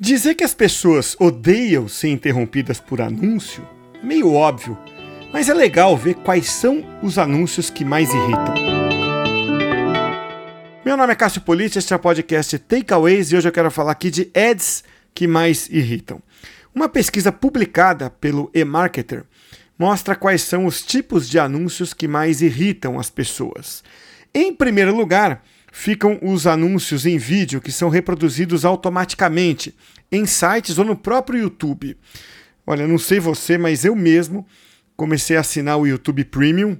Dizer que as pessoas odeiam ser interrompidas por anúncio é meio óbvio, mas é legal ver quais são os anúncios que mais irritam. Meu nome é Cássio Politi, este é o podcast Takeaways e hoje eu quero falar aqui de ads que mais irritam. Uma pesquisa publicada pelo eMarketer mostra quais são os tipos de anúncios que mais irritam as pessoas. Em primeiro lugar, ficam os anúncios em vídeo que são reproduzidos automaticamente em sites ou no próprio YouTube. Olha, não sei você, mas eu mesmo comecei a assinar o YouTube Premium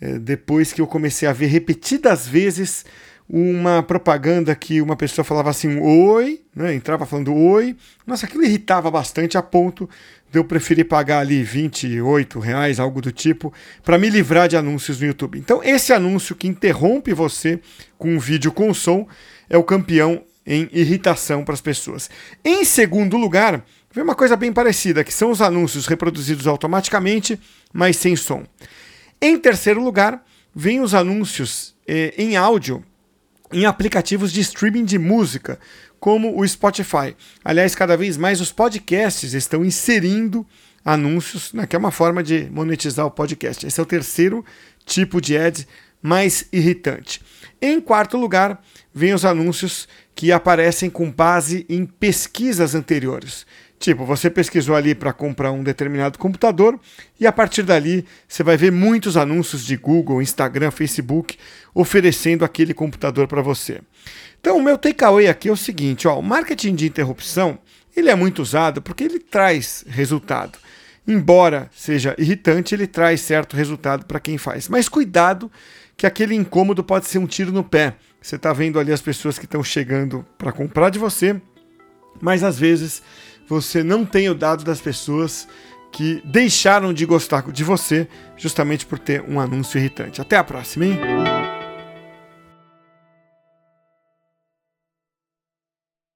eh, depois que eu comecei a ver repetidas vezes uma propaganda que uma pessoa falava assim, oi, né, entrava falando oi. Nossa, aquilo irritava bastante a ponto de eu preferir pagar ali 28 reais, algo do tipo, para me livrar de anúncios no YouTube. Então, esse anúncio que interrompe você com um vídeo com som é o campeão em irritação para as pessoas. Em segundo lugar, vem uma coisa bem parecida, que são os anúncios reproduzidos automaticamente, mas sem som. Em terceiro lugar, vem os anúncios eh, em áudio em aplicativos de streaming de música, como o Spotify. Aliás, cada vez mais os podcasts estão inserindo anúncios, né, que é uma forma de monetizar o podcast. Esse é o terceiro tipo de ad mais irritante. Em quarto lugar, vem os anúncios que aparecem com base em pesquisas anteriores. Tipo, você pesquisou ali para comprar um determinado computador e a partir dali você vai ver muitos anúncios de Google, Instagram, Facebook oferecendo aquele computador para você. Então, o meu takeaway aqui é o seguinte: ó, o marketing de interrupção ele é muito usado porque ele traz resultado. Embora seja irritante, ele traz certo resultado para quem faz. Mas cuidado, que aquele incômodo pode ser um tiro no pé. Você está vendo ali as pessoas que estão chegando para comprar de você, mas às vezes você não tem o dado das pessoas que deixaram de gostar de você justamente por ter um anúncio irritante. Até a próxima, hein?